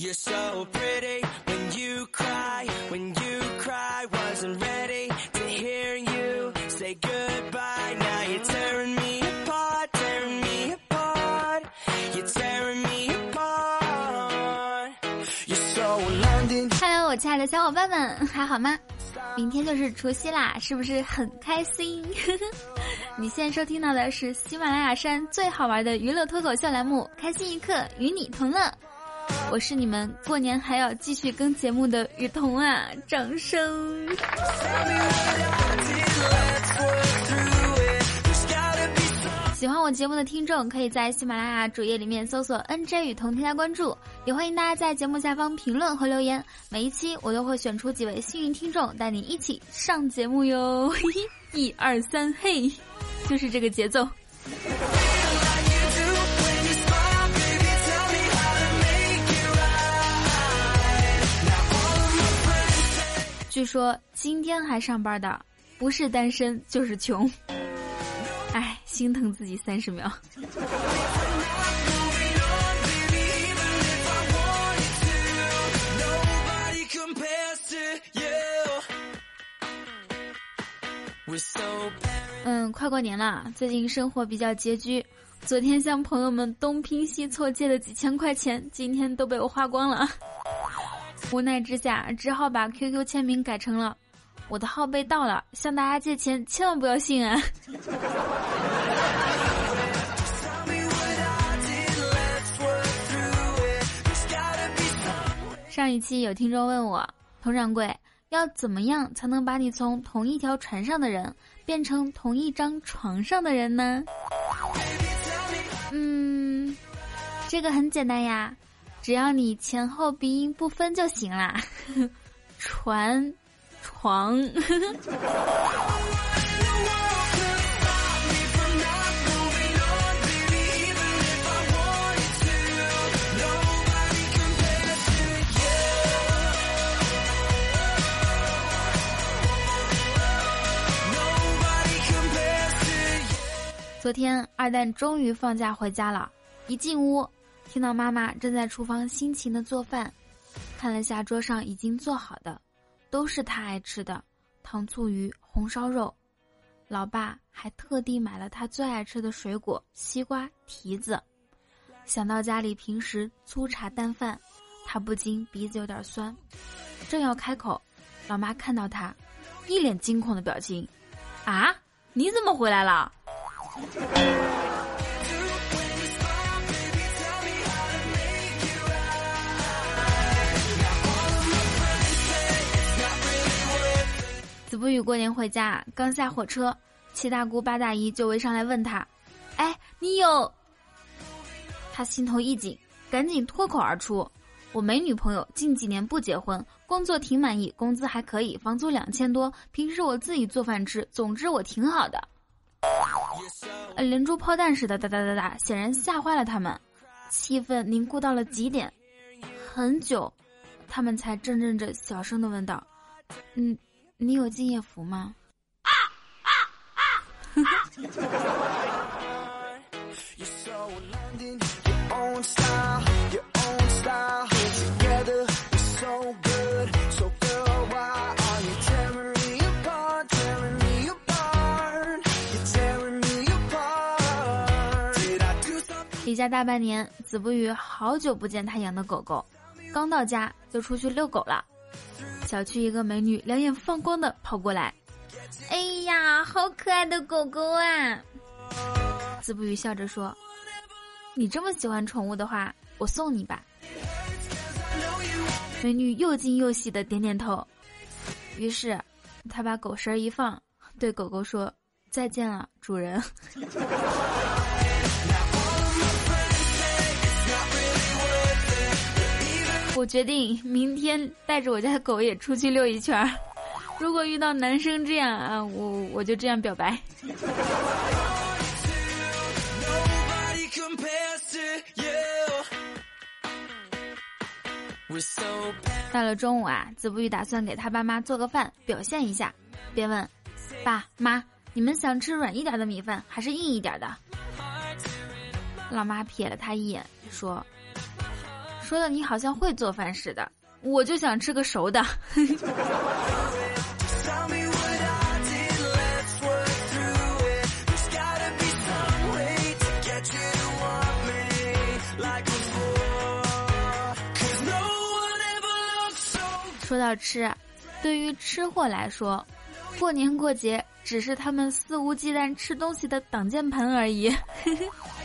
you're so pretty when you cry when you cry wasn't ready to hear you say goodbye now you're tearing me apart tearing me apart you're tearing me apart hello 我亲爱的小伙伴们还好吗？明天就是除夕啦，是不是很开心？你现在收听到的是喜马拉雅山最好玩的娱乐脱口秀栏目开心一刻，与你同乐。我是你们过年还要继续更节目的雨桐啊！掌声。喜欢我节目的听众，可以在喜马拉雅主页里面搜索 “nj 雨桐”添加关注，也欢迎大家在节目下方评论和留言。每一期我都会选出几位幸运听众，带你一起上节目哟！一二三，嘿，就是这个节奏。据说今天还上班的，不是单身就是穷。哎，心疼自己三十秒。嗯，快过年了，最近生活比较拮据。昨天向朋友们东拼西凑借的几千块钱，今天都被我花光了。无奈之下，只好把 QQ 签名改成了“我的号被盗了，向大家借钱千万不要信啊！” 上一期有听众问我，佟掌柜要怎么样才能把你从同一条船上的人变成同一张床上的人呢？嗯，这个很简单呀，只要你前后鼻音不分就行啦。船，床。昨天二蛋终于放假回家了，一进屋，听到妈妈正在厨房辛勤的做饭，看了下桌上已经做好的，都是他爱吃的糖醋鱼、红烧肉，老爸还特地买了他最爱吃的水果西瓜、提子。想到家里平时粗茶淡饭，他不禁鼻子有点酸，正要开口，老妈看到他，一脸惊恐的表情，啊，你怎么回来了？子不语过年回家，刚下火车，七大姑八大姨就围上来问他：“哎，你有？”他心头一紧，赶紧脱口而出：“我没女朋友，近几年不结婚，工作挺满意，工资还可以，房租两千多，平时我自己做饭吃，总之我挺好的。”连珠炮弹似的哒哒哒哒，显然吓坏了他们，气氛凝固到了极点。很久，他们才怔怔着小声的问道：“嗯，你有敬业福吗？”啊啊啊！离家大半年，子不语好久不见他养的狗狗，刚到家就出去遛狗了。小区一个美女两眼放光的跑过来，哎呀，好可爱的狗狗啊！子不语笑着说：“你这么喜欢宠物的话，我送你吧。”美女又惊又喜的点点头，于是他把狗绳一放，对狗狗说：“再见了，主人。”我决定明天带着我家的狗也出去溜一圈儿。如果遇到男生这样啊，我我就这样表白。到了中午啊，子不语打算给他爸妈做个饭，表现一下。便问：“爸妈，你们想吃软一点的米饭，还是硬一点的？”老妈瞥了他一眼，说。说的你好像会做饭似的，我就想吃个熟的。说到吃，对于吃货来说，过年过节只是他们肆无忌惮吃东西的挡箭牌而已。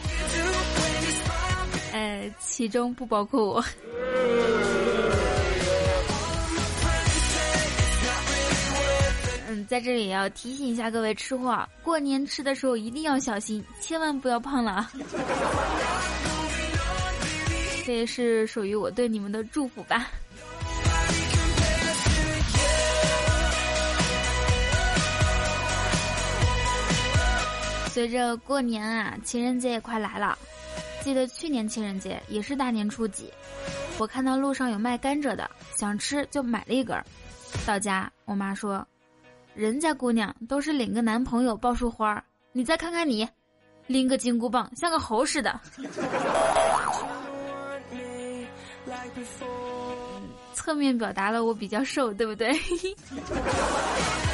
其中不包括我。嗯，在这里也要提醒一下各位吃货，过年吃的时候一定要小心，千万不要胖了。这也是属于我对你们的祝福吧。随着过年啊，情人节也快来了。记得去年情人节也是大年初几，我看到路上有卖甘蔗的，想吃就买了一根。到家，我妈说：“人家姑娘都是领个男朋友抱束花儿，你再看看你，拎个金箍棒像个猴似的。”侧面表达了我比较瘦，对不对？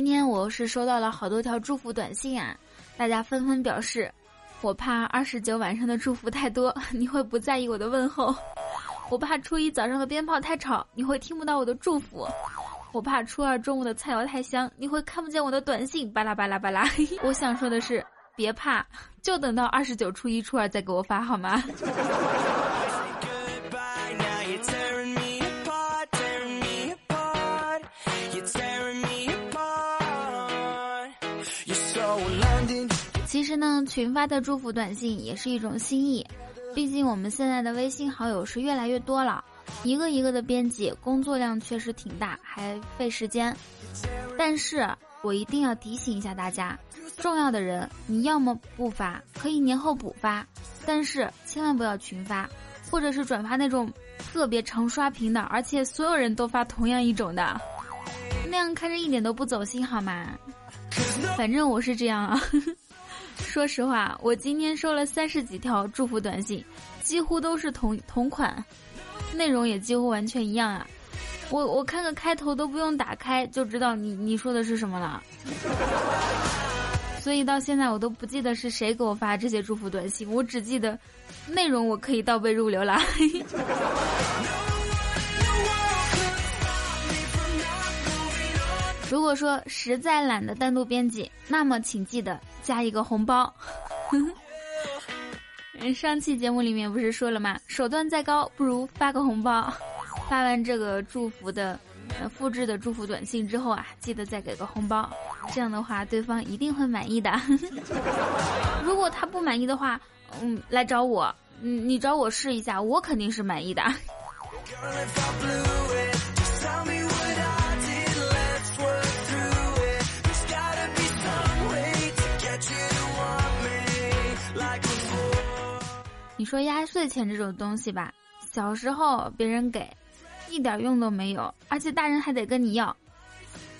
今天我是收到了好多条祝福短信啊，大家纷纷表示，我怕二十九晚上的祝福太多，你会不在意我的问候；我怕初一早上的鞭炮太吵，你会听不到我的祝福；我怕初二中午的菜肴太香，你会看不见我的短信。巴拉巴拉巴拉，我想说的是，别怕，就等到二十九、初一、初二再给我发好吗？其实呢，群发的祝福短信也是一种心意，毕竟我们现在的微信好友是越来越多了，一个一个的编辑，工作量确实挺大，还费时间。但是我一定要提醒一下大家，重要的人你要么不发，可以年后补发，但是千万不要群发，或者是转发那种特别常刷屏的，而且所有人都发同样一种的，那样看着一点都不走心，好吗？反正我是这样啊。说实话，我今天收了三十几条祝福短信，几乎都是同同款，内容也几乎完全一样啊。我我看个开头都不用打开就知道你你说的是什么了。所以到现在我都不记得是谁给我发这些祝福短信，我只记得内容我可以倒背如流了。如果说实在懒得单独编辑，那么请记得加一个红包。上期节目里面不是说了吗？手段再高，不如发个红包。发完这个祝福的、呃复制的祝福短信之后啊，记得再给个红包，这样的话对方一定会满意的。如果他不满意的话，嗯，来找我，嗯，你找我试一下，我肯定是满意的。你说压岁钱这种东西吧，小时候别人给，一点用都没有，而且大人还得跟你要。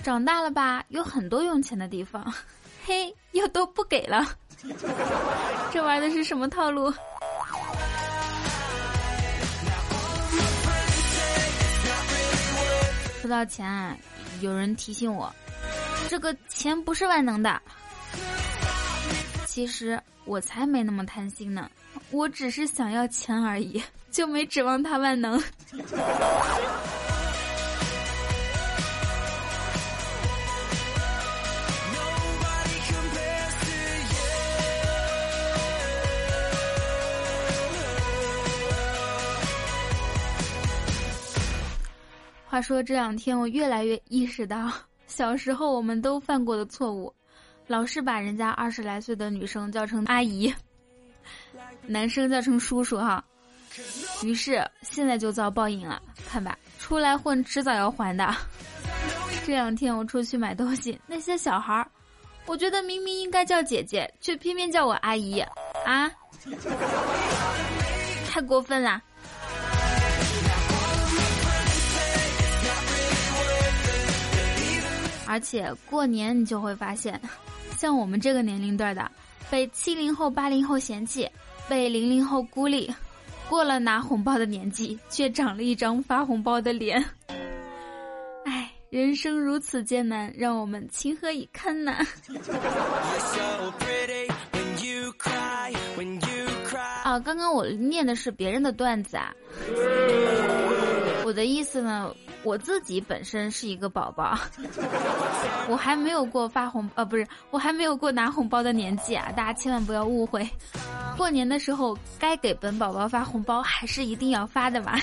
长大了吧，有很多用钱的地方，嘿，又都不给了。这玩的是什么套路？说到钱，有人提醒我，这个钱不是万能的。其实我才没那么贪心呢。我只是想要钱而已，就没指望他万能。话说这两天，我越来越意识到小时候我们都犯过的错误，老是把人家二十来岁的女生叫成阿姨。男生叫成叔叔哈，于是现在就遭报应了。看吧，出来混迟早要还的。这两天我出去买东西，那些小孩儿，我觉得明明应该叫姐姐，却偏偏叫我阿姨啊。太过分了。而且过年你就会发现，像我们这个年龄段的，被七零后、八零后嫌弃，被零零后孤立，过了拿红包的年纪，却长了一张发红包的脸。唉，人生如此艰难，让我们情何以堪呢？啊，刚刚我念的是别人的段子啊，我的意思呢？我自己本身是一个宝宝，我还没有过发红呃，不是，我还没有过拿红包的年纪啊！大家千万不要误会，过年的时候该给本宝宝发红包还是一定要发的嘛。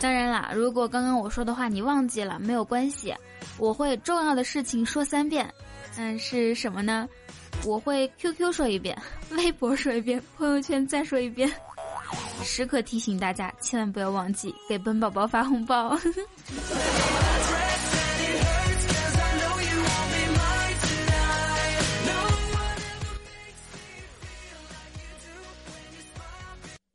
当然啦，如果刚刚我说的话你忘记了，没有关系，我会重要的事情说三遍。嗯，是什么呢？我会 QQ 说一遍，微博说一遍，朋友圈再说一遍，时刻提醒大家，千万不要忘记给本宝宝发红包。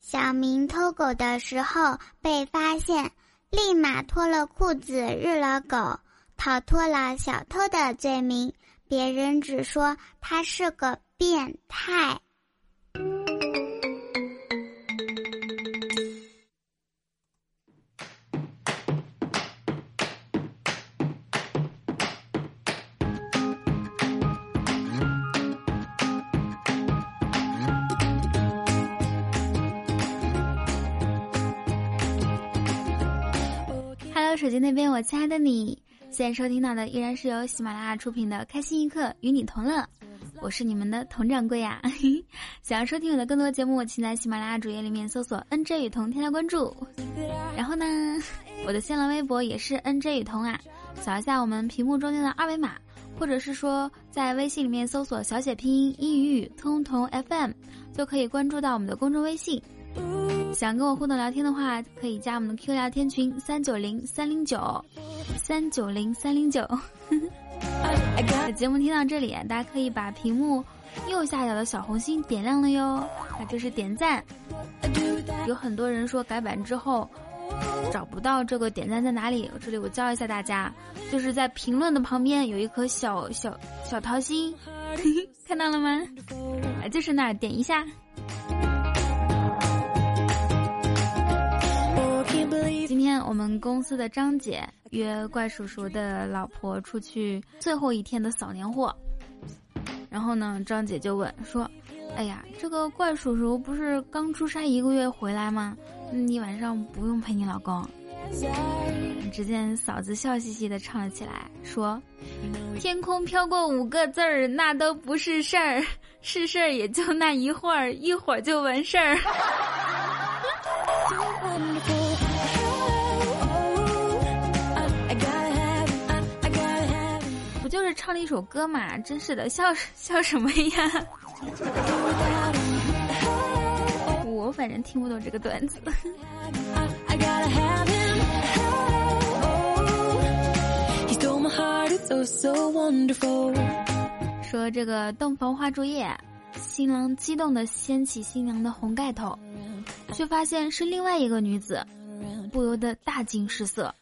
小明偷狗的时候被发现，立马脱了裤子日了狗，逃脱了小偷的罪名。别人只说他是个变态。手机那边，我亲爱的你。现在收听到的依然是由喜马拉雅出品的《开心一刻与你同乐》，我是你们的佟掌柜呀。想要收听我的更多节目，请在喜马拉雅主页里面搜索 “nj 雨桐”添加关注。然后呢，我的新浪微博也是 “nj 雨桐”啊，扫一下我们屏幕中间的二维码，或者是说在微信里面搜索小写拼音英语语通通 FM，就可以关注到我们的公众微信。想跟我互动聊天的话，可以加我们的 Q 聊天群三九零三零九三九零三零九。节目听到这里，大家可以把屏幕右下角的小红心点亮了哟，那就是点赞。有很多人说改版之后找不到这个点赞在哪里，这里我教一下大家，就是在评论的旁边有一颗小小小桃心，看到了吗？啊，就是那儿点一下。天我们公司的张姐约怪叔叔的老婆出去最后一天的扫年货，然后呢，张姐就问说：“哎呀，这个怪叔叔不是刚出差一个月回来吗？你晚上不用陪你老公。”只见嫂子笑嘻嘻的唱了起来，说：“天空飘过五个字儿，那都不是事儿，是事儿也就那一会儿，一会儿就完事儿。”就是唱了一首歌嘛？真是的，笑 笑什么呀？我反正听不懂这个段子。说这个洞房花烛夜，新郎激动的掀起新娘的红盖头，却发现是另外一个女子，不由得大惊失色，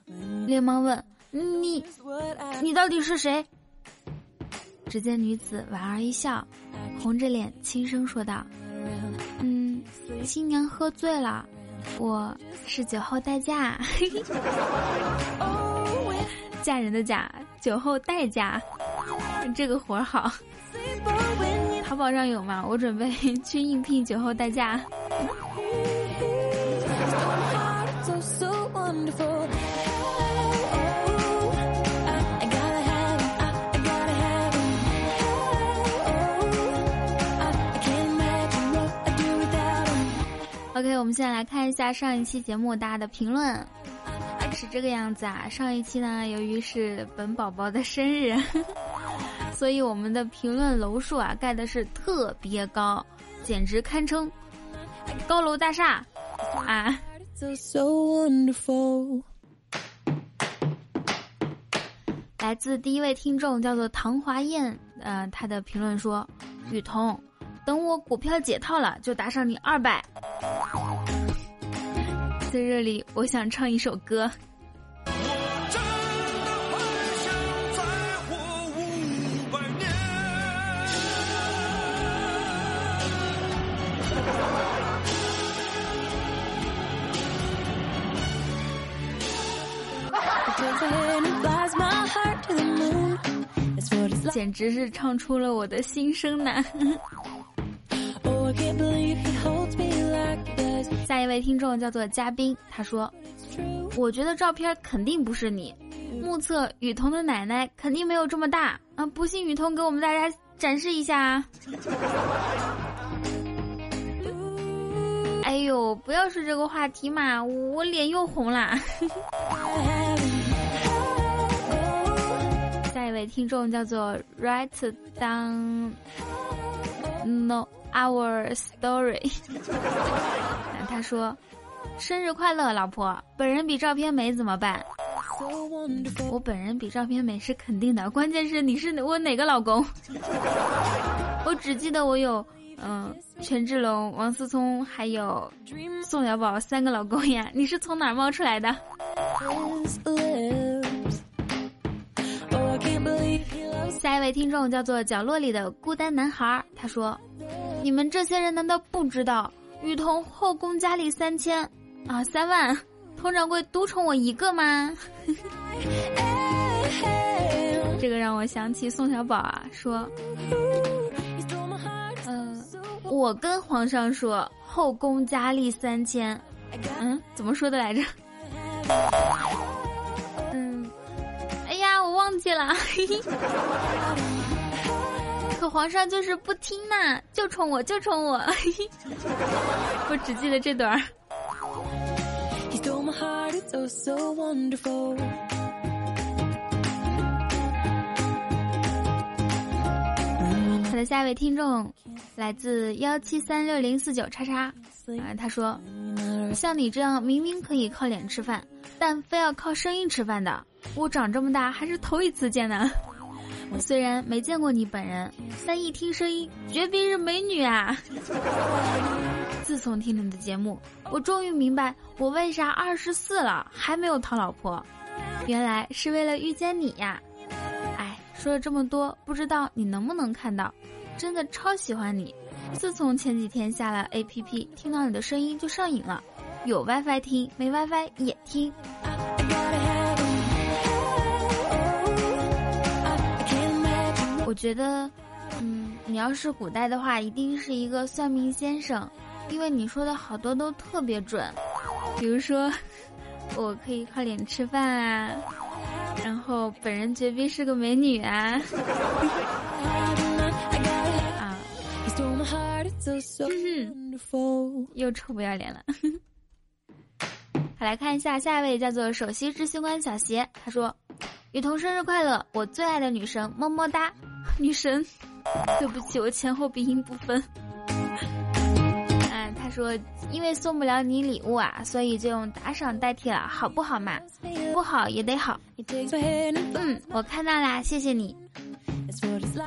连忙问。你，你到底是谁？只见女子莞尔一笑，红着脸轻声说道：“嗯，新娘喝醉了，我是酒后代驾，嫁人的嫁，酒后代驾，这个活儿好。淘宝上有吗？我准备去应聘酒后代驾。” OK，我们现在来看一下上一期节目大家的评论，是这个样子啊。上一期呢，由于是本宝宝的生日，所以我们的评论楼数啊盖的是特别高，简直堪称高楼大厦啊。来自第一位听众叫做唐华燕，呃，他的评论说：“雨桐，等我股票解套了，就打赏你二百。”在这里，我想唱一首歌。简直是唱出了我的心声呐！下一位听众叫做嘉宾，他说：“我觉得照片肯定不是你，目测雨桐的奶奶肯定没有这么大啊！不信雨桐给我们大家展示一下啊！”哎呦，不要说这个话题嘛，我脸又红了。下一位听众叫做 Write down no our story，他说：“生日快乐，老婆！本人比照片美怎么办？我本人比照片美是肯定的，关键是你是我哪个老公？我只记得我有。”嗯，权志龙、王思聪还有宋小宝三个老公呀，你是从哪儿冒出来的？下一位听众叫做角落里的孤单男孩，他说：“你们这些人难道不知道雨桐后宫佳丽三千啊三万，佟掌柜独宠我一个吗？” 这个让我想起宋小宝啊，说。嗯我跟皇上说后宫佳丽三千，嗯，怎么说的来着？嗯，哎呀，我忘记了。可皇上就是不听呐，就宠我，就宠我。我只记得这段儿。他的下一位听众。来自幺七三六零四九叉叉，啊，他说：“像你这样明明可以靠脸吃饭，但非要靠声音吃饭的，我长这么大还是头一次见呢。我虽然没见过你本人，但一听声音绝逼是美女啊！自从听你的节目，我终于明白我为啥二十四了还没有讨老婆，原来是为了遇见你呀！哎，说了这么多，不知道你能不能看到。”真的超喜欢你，自从前几天下了 APP，听到你的声音就上瘾了，有 WiFi 听，没 WiFi 也听。我觉得，嗯，你要是古代的话，一定是一个算命先生，因为你说的好多都特别准，比如说，我可以靠脸吃饭啊，然后本人绝逼是个美女啊。啊 又臭不要脸了。好，来看一下下一位，叫做首席执行官小邪。他说：“雨桐生日快乐，我最爱的女神，么么哒，女神。”对不起，我前后鼻音不分。他说：“因为送不了你礼物啊，所以就用打赏代替了，好不好嘛？不好也得好。”嗯，我看到啦，谢谢你。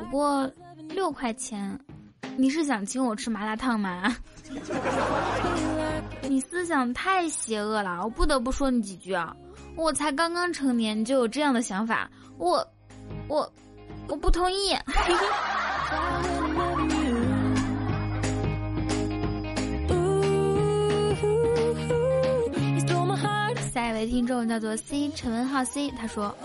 不过六块钱。你是想请我吃麻辣烫吗？你思想太邪恶了，我不得不说你几句啊！我才刚刚成年，你就有这样的想法，我，我，我不同意。下一位听众叫做 C 陈文浩 C，他说：“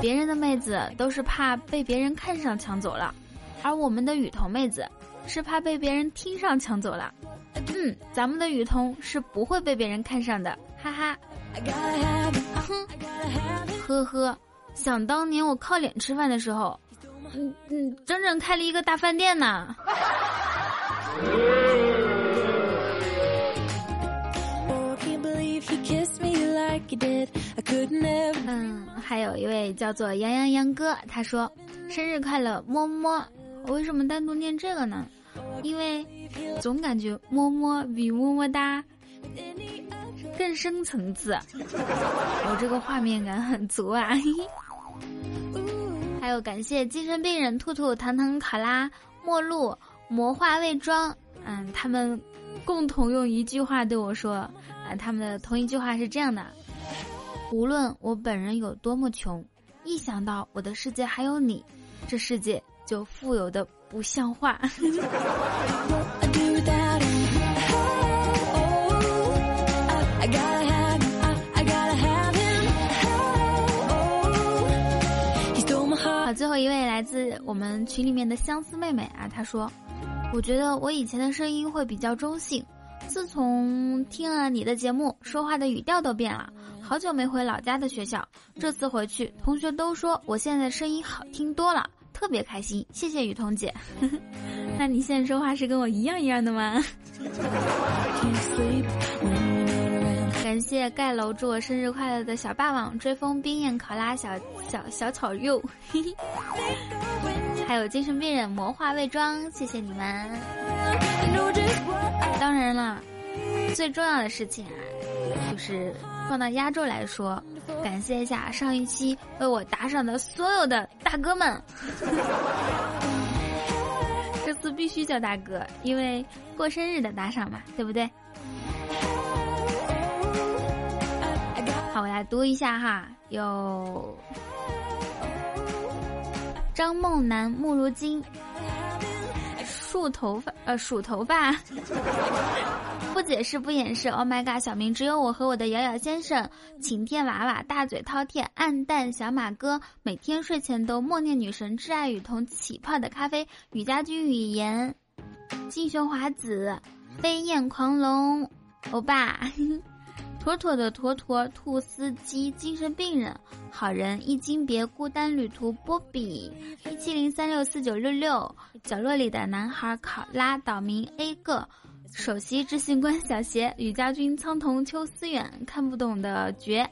别人的妹子都是怕被别人看上抢走了，而我们的雨桐妹子。”是怕被别人听上抢走了，嗯，咱们的雨桐是不会被别人看上的，哈哈。哼，呵呵，想当年我靠脸吃饭的时候，嗯嗯，整整开了一个大饭店呢。嗯，还有一位叫做杨洋杨哥，他说生日快乐，么么。我为什么单独念这个呢？因为总感觉摸摸比么么哒更深层次，我这个画面感很足啊！还有感谢精神病人兔兔、糖糖、考拉、陌路、魔化伪装，嗯，他们共同用一句话对我说，啊，他们的同一句话是这样的：无论我本人有多么穷，一想到我的世界还有你，这世界就富有的不像话。好，最后一位来自我们群里面的相思妹妹啊，她说：“我觉得我以前的声音会比较中性，自从听了你的节目，说话的语调都变了。好久没回老家的学校，这次回去，同学都说我现在声音好听多了，特别开心。谢谢雨桐姐。那你现在说话是跟我一样一样的吗？” 感谢盖楼祝我生日快乐的小霸王追风冰焰考拉小小小草肉，还有精神病人魔化伪装，谢谢你们。当然了，最重要的事情啊，就是放到压轴来说，感谢一下上一期为我打赏的所有的大哥们。这次必须叫大哥，因为过生日的打赏嘛，对不对？好我来读一下哈，有张梦楠、慕如金、竖头发呃数头发，不解释不掩饰。Oh my god！小明只有我和我的瑶瑶先生，晴天娃娃，大嘴饕餮，暗淡小马哥，每天睡前都默念女神挚爱雨桐，起泡的咖啡，雨家军语言，金熊华子，飞燕狂龙，欧巴。妥妥的妥妥兔司机，精神病人，好人一金别孤单旅途，波比一七零三六四九六六，角落里的男孩考拉岛民 A 个，首席执行官小邪，吕家军苍桐秋思远，看不懂的绝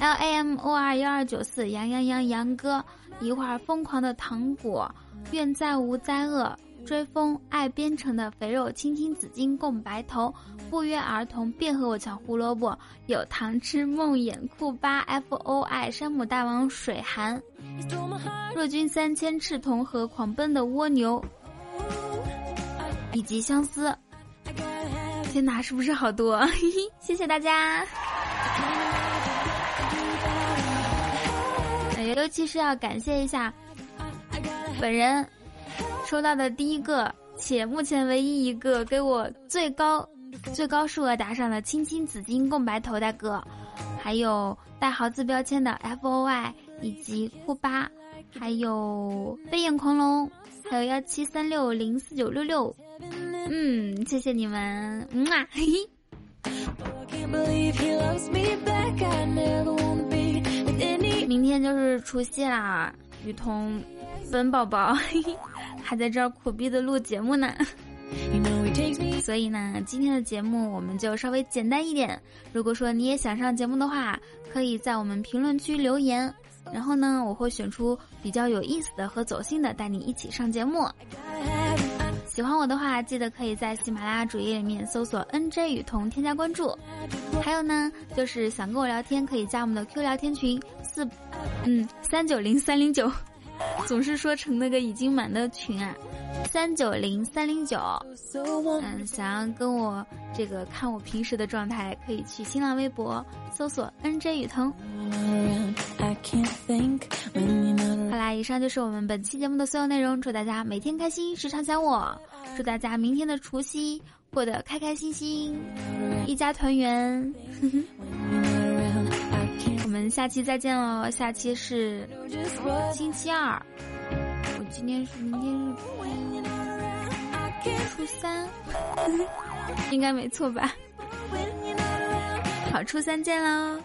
，L A M O R 幺二九四杨洋洋杨哥，一会儿疯狂的糖果，愿再无灾厄。追风爱编程的肥肉青青紫金共白头不约而同便和我抢胡萝卜有糖吃梦魇酷巴 F O I 山姆大王水寒若君三千赤瞳和狂奔的蜗牛以及相思，天哪，是不是好多？谢谢大家。尤其是要感谢一下本人。收到的第一个，且目前唯一一个给我最高最高数额打赏的青青紫金共白头大哥，还有带豪字标签的 F O Y 以及酷巴，还有飞燕狂龙，还有幺七三六零四九六六，嗯，谢谢你们，嗯啊，嘿嘿。明天就是除夕啦，雨桐，本宝宝。嘿嘿还在这儿苦逼的录节目呢，所以呢，今天的节目我们就稍微简单一点。如果说你也想上节目的话，可以在我们评论区留言，然后呢，我会选出比较有意思的和走心的，带你一起上节目。喜欢我的话，记得可以在喜马拉雅主页里面搜索 “nj 雨桐”添加关注。还有呢，就是想跟我聊天，可以加我们的 Q 聊天群四，嗯，三九零三零九。总是说成那个已经满的群啊，三九零三零九。嗯，想要跟我这个看我平时的状态，可以去新浪微博搜索 NJ 雨桐。好啦，以上就是我们本期节目的所有内容。祝大家每天开心，时常想我。祝大家明天的除夕过得开开心心，一家团圆。我下期再见喽！下期是星期二，我今天是明天是初三，应该没错吧？好，初三见喽！